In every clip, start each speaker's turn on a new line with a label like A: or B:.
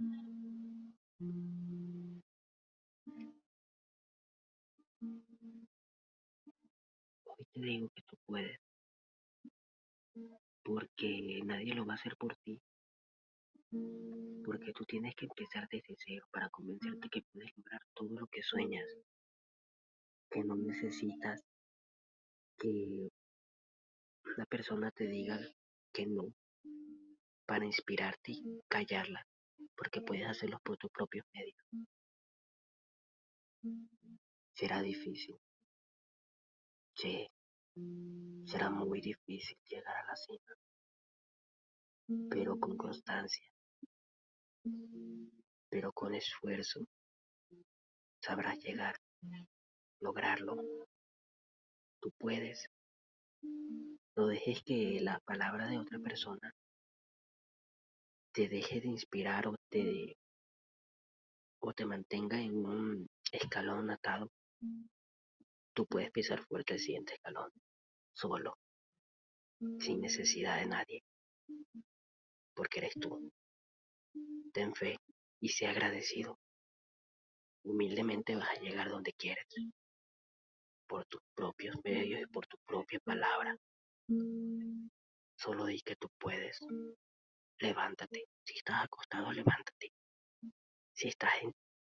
A: Hoy te digo que tú puedes, porque nadie lo va a hacer por ti. Porque tú tienes que empezar desde cero para convencerte que puedes lograr todo lo que sueñas. Que no necesitas que una persona te diga que no para inspirarte y callarla, porque puedes hacerlo por tus propios medios. Será difícil. Sí, será muy difícil llegar a la cima, pero con constancia, pero con esfuerzo, sabrás llegar, lograrlo. Tú puedes. No dejes que la palabra de otra persona te deje de inspirar o te, o te mantenga en un escalón atado. Tú puedes pisar fuerte el siguiente escalón, solo, sin necesidad de nadie, porque eres tú. Ten fe y sé agradecido. Humildemente vas a llegar donde quieres, por tus propios medios y por tu propia palabra. Solo di que tú puedes. Levántate. Si estás acostado, levántate. Si estás,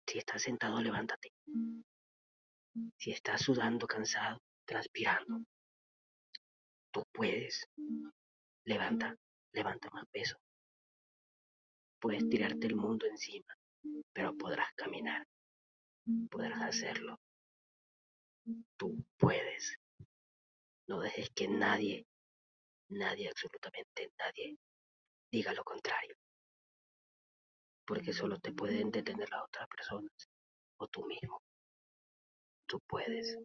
A: si estás sentado, levántate. Si estás sudando, cansado, transpirando, tú puedes. Levanta, levanta más peso. Puedes tirarte el mundo encima, pero podrás caminar. Podrás hacerlo. Tú puedes. No dejes que nadie, nadie, absolutamente nadie, diga lo contrario. Porque solo te pueden detener las otras personas o tú mismo. Tú puedes.